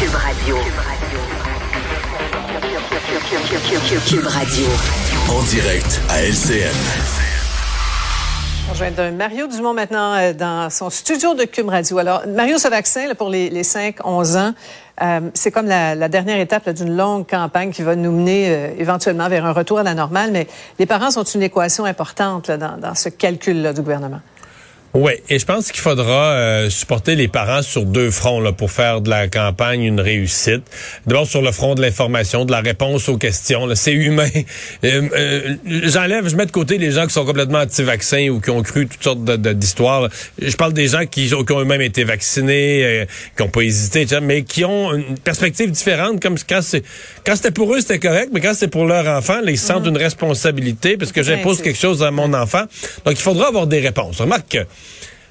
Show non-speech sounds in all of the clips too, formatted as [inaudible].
Cube Radio. Cube Radio. En direct à LCN. On rejoint de Mario Dumont maintenant euh, dans son studio de Cube Radio. Alors, Mario, ce vaccin là, pour les, les 5-11 ans, euh, c'est comme la, la, dernière étape d'une longue campagne qui va nous mener euh, éventuellement vers un retour à la normale, mais les parents sont une équation importante là, dans, dans ce calcul-là du gouvernement. Oui, et je pense qu'il faudra euh, supporter les parents sur deux fronts là, pour faire de la campagne une réussite. D'abord sur le front de l'information, de la réponse aux questions. C'est humain. [laughs] Euh, euh, J'enlève, je mets de côté les gens qui sont complètement anti-vaccins ou qui ont cru toutes sortes d'histoires. Je parle des gens qui, qui ont eux-mêmes été vaccinés, euh, qui n'ont pas hésité, mais qui ont une perspective différente. Comme quand c'était pour eux, c'était correct, mais quand c'est pour leur enfant, là, ils sentent mm. une responsabilité parce que j'impose quelque chose à mon enfant. Donc il faudra avoir des réponses. Remarque que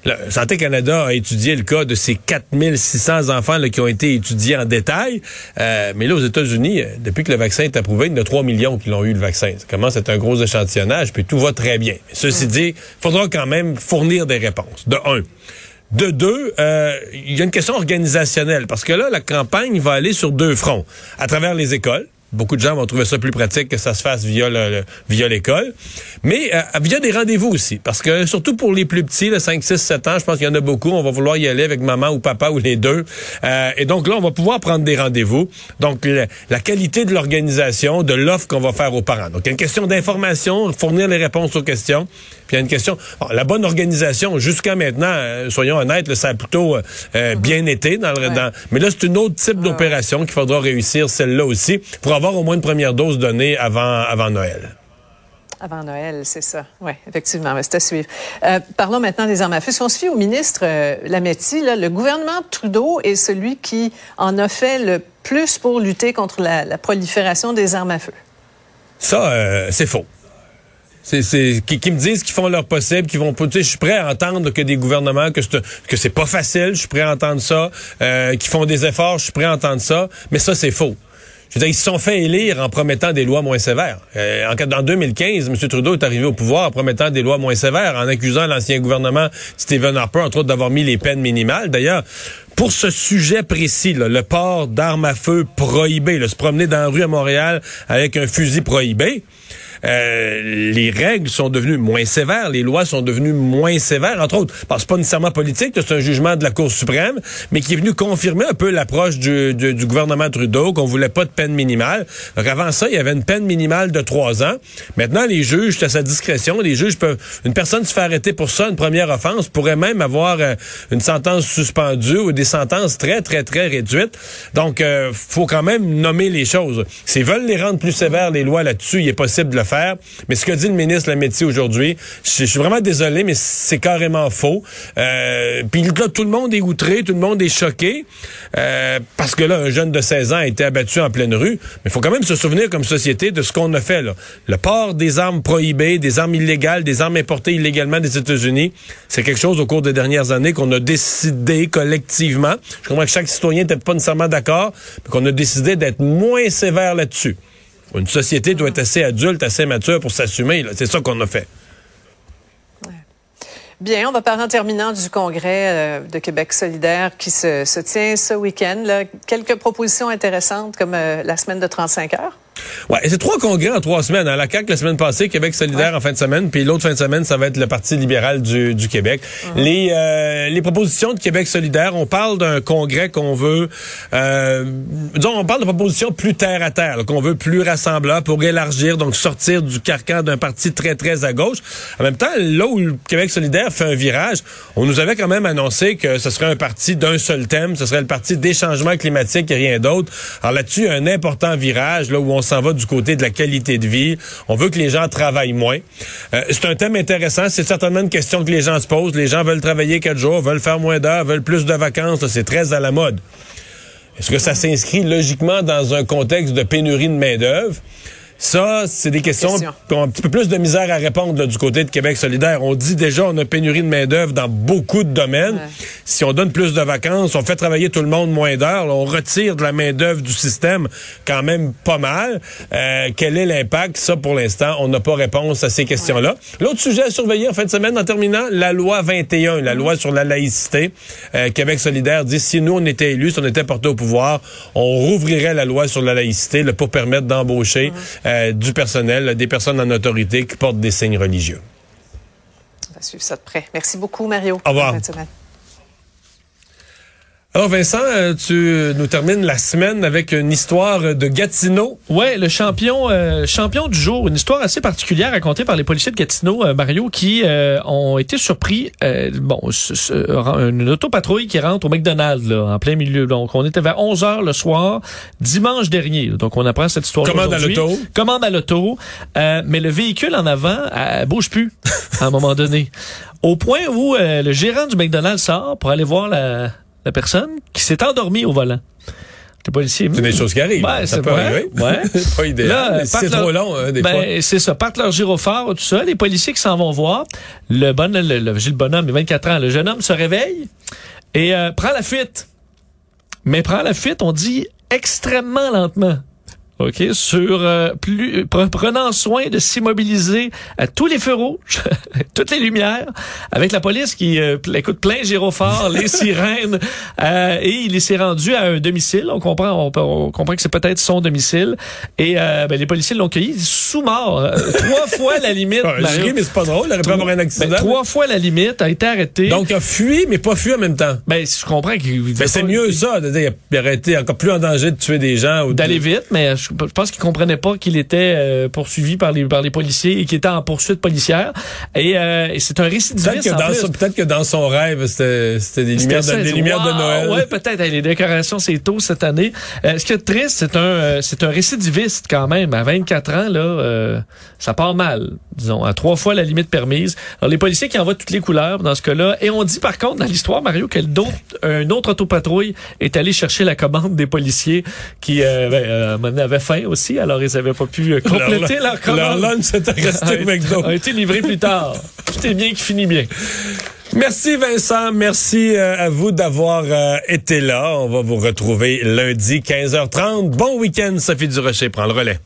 le Santé Canada a étudié le cas de ces 4600 enfants là, qui ont été étudiés en détail. Euh, mais là, aux États-Unis, euh, depuis que le vaccin est approuvé, il y en a 3 millions qui l'ont eu, le vaccin. Ça commence à être un gros échantillonnage, puis tout va très bien. ceci dit, il faudra quand même fournir des réponses. De un. De deux, euh, il y a une question organisationnelle, parce que là, la campagne va aller sur deux fronts. À travers les écoles, Beaucoup de gens vont trouver ça plus pratique que ça se fasse via le, via l'école. Mais euh, via des rendez-vous aussi. Parce que surtout pour les plus petits, le 5, 6, 7 ans, je pense qu'il y en a beaucoup, on va vouloir y aller avec maman ou papa ou les deux. Euh, et donc là, on va pouvoir prendre des rendez-vous. Donc la, qualité de l'organisation, de l'offre qu'on va faire aux parents. Donc il y a une question d'information, fournir les réponses aux questions. Puis il y a une question, la bonne organisation, jusqu'à maintenant, euh, soyons honnêtes, ça a plutôt euh, mm-hmm. bien été. Dans le, dans, mais là, c'est une autre type d'opération qu'il faudra réussir, celle-là aussi, pour avoir au moins une première dose donnée avant, avant Noël. Avant Noël, c'est ça. Oui, effectivement, c'est à suivre. Euh, parlons maintenant des armes à feu. Si on se fie au ministre euh, Lametti, là, le gouvernement Trudeau est celui qui en a fait le plus pour lutter contre la, la prolifération des armes à feu. Ça, c'est faux. C'est, qui, qui, me disent qu'ils font leur possible, qu'ils vont. Je suis prêt à entendre que des gouvernements que c'est, que c'est pas facile. Je suis prêt à entendre ça. Euh, qu'ils font des efforts. Je suis prêt à entendre ça. Mais ça, c'est faux. Je veux dire, ils se sont fait élire en promettant des lois moins sévères. Euh, en, en 2015, M. Trudeau est arrivé au pouvoir en promettant des lois moins sévères, en accusant l'ancien gouvernement Stephen Harper, entre autres, d'avoir mis les peines minimales. D'ailleurs, pour ce sujet précis, le port d'armes à feu prohibé, se promener dans la rue à Montréal avec un fusil prohibé, euh, les règles sont devenues moins sévères, les lois sont devenues moins sévères, entre autres, parce que pas nécessairement politique, c'est un jugement de la Cour suprême, mais qui est venu confirmer un peu l'approche du, du, du, gouvernement Trudeau, qu'on voulait pas de peine minimale. Donc avant ça, il y avait une peine minimale de trois ans. Maintenant, les juges, c'est à sa discrétion, les juges peuvent, une personne se fait arrêter pour ça, une première offense, pourrait même avoir euh, une sentence suspendue ou des sentences très, très, très réduites. Donc, euh, faut quand même nommer les choses. S'ils veulent les rendre plus sévères, les lois là-dessus, il est possible de le faire. Mais ce que dit le ministre Lametti aujourd'hui, je, suis vraiment désolé, mais c'est carrément faux. Euh, Puis là, tout le monde est outré, tout le monde est choqué, euh, parce que là, un jeune de 16 ans a été abattu en pleine rue. Mais il faut quand même se souvenir comme société de ce qu'on a fait. Là. Le port des armes prohibées, des armes illégales, des armes importées illégalement des États-Unis, c'est quelque chose au cours des dernières années qu'on a décidé collectivement. Je comprends que chaque citoyen n'était pas nécessairement d'accord, mais qu'on a décidé d'être moins sévère là-dessus. Une société doit être assez adulte, assez mature pour s'assumer. C'est ça qu'on a fait. Bien, on va parler en terminant du congrès euh, de Québec solidaire qui se, tient ce week-end. Quelques propositions intéressantes comme euh, la semaine de 35 heures. Ouais, c'est trois congrès en trois semaines. À la CAQ la semaine passée, Québec solidaire en fin de semaine, puis l'autre fin de semaine, ça va être le Parti libéral du, du Québec. Mhm. Les euh, les propositions de Québec solidaire, on parle d'un congrès qu'on veut, euh, disons, on parle de propositions plus terre à terre, qu'on veut plus rassembleur pour élargir, donc sortir du carcan d'un parti très très à gauche. En même temps, là où le Québec solidaire fait un virage, on nous avait quand même annoncé que ce serait un parti d'un seul thème, ce serait le parti des changements climatiques et rien d'autre. Alors là-dessus, un important virage là où on s'en va du côté de la qualité de vie. On veut que les gens travaillent moins. Euh, c'est un thème intéressant. C'est certainement une question que les gens se posent. Les gens veulent travailler quatre jours, veulent faire moins d'heures, veulent plus de vacances. C'est très à la mode. Est-ce que ça s'inscrit logiquement dans un contexte de pénurie de main-d'œuvre? Ça, c'est des questions Question. qui ont un petit peu plus de misère à répondre là, du côté de Québec solidaire. On dit déjà on a pénurie de main-d'œuvre dans beaucoup de domaines. Ouais. Si on donne plus de vacances, on fait travailler tout le monde moins d'heures, on retire de la main-d'œuvre du système quand même pas mal. Euh, quel est l'impact? Ça, pour l'instant, on n'a pas réponse à ces questions-là. L'autre sujet à surveiller en fin de semaine, en terminant, la loi 21, la loi sur la laïcité. Euh, Québec solidaire dit si nous, on était élus, si on était porté au pouvoir, on rouvrirait la loi sur la laïcité là, pour permettre d'embaucher euh, du personnel, des personnes en autorité qui portent des signes religieux. On va suivre ça de près. Merci beaucoup, Mario. Au revoir. Alors Vincent, euh, tu nous termines la semaine avec une histoire de Gatineau. Ouais, le champion euh, champion du jour, une histoire assez particulière racontée par les policiers de Gatineau, euh, Mario, qui euh, ont été surpris. euh, bon, une autopatrouille qui rentre au McDonald's là, en plein milieu. Donc, on était vers 11 heures le soir, dimanche dernier. Donc, on apprend cette histoire. Commande à l'auto. Commande à l'auto, euh, mais le véhicule en avant bouge plus à un moment donné. Au point où euh, le gérant du McDonald's sort pour aller voir la, la personne qui s'est endormie au volant. Le policier. C'est des choses qui arrivent. Ouais, ça c'est peut vrai. arriver. Ouais. [laughs] C'est pas idéal. C'est leur- trop long, hein, des fois. ben, c'est ça. Partent leur gyrophare, tout ça. Les policiers qui s'en vont voir. Le bon, le, le, bonhomme, il a 24 ans. Le jeune homme se réveille et euh, prend la fuite. Mais prend la fuite, on dit extrêmement lentement. OK, sur euh, plus pre- prenant soin de s'immobiliser à tous les feux rouges, [laughs] toutes les lumières, avec la police qui euh, écoute plein gyrophare, les [laughs] sirènes, euh, et il s'est rendu à un domicile. On comprend, on, on comprend que c'est peut-être son domicile, et euh, ben, les policiers l'ont cueilli sous mort, euh, trois [laughs] fois la limite. Je Mario. ris, mais c'est pas drôle. Il aurait pu avoir un accident. Ben, trois fois la limite a été arrêté. Donc, il a fui, mais pas fui en même temps. ben, je comprends qu'il Ben, c'est mieux ça. de dire, Il aurait été encore plus en danger de tuer des gens. ou de- d'aller vite, mais je, je pense qu'il comprenait pas qu'il était euh, poursuivi par les par les policiers et qu'il était en poursuite policière. Et, euh, et c'est un Peut-être récidiviste que, en dans plus. son- peut-être que dans son rêve, c'était c'était des lumières, de, des lumières de! Noël? Ouais, peut-être. Les décorations, c'est tôt cette année. Euh, ce qui est triste, c'est un, euh, c'est un récidiviste quand même. À 24 ans, là, euh, ça part mal, disons, à trois fois la limite permise. Alors, les policiers qui envoient toutes les couleurs dans ce cas-là. Et on dit par contre dans l'histoire, Mario, que d'autres, un autre autopatrouille est allé chercher la commande des policiers qui euh, ben, faim aussi. Alors, ils avaient pas pu euh, [laughs] compléter leur, leur, commande. leur lunch était [laughs] resté au McDo. a été livré plus tard. Tout est bien qui finit bien. Merci Vincent, merci euh, à vous d'avoir euh, été là. On va vous retrouver lundi 15h30. Bon week-end, Sophie Durocher prend le relais.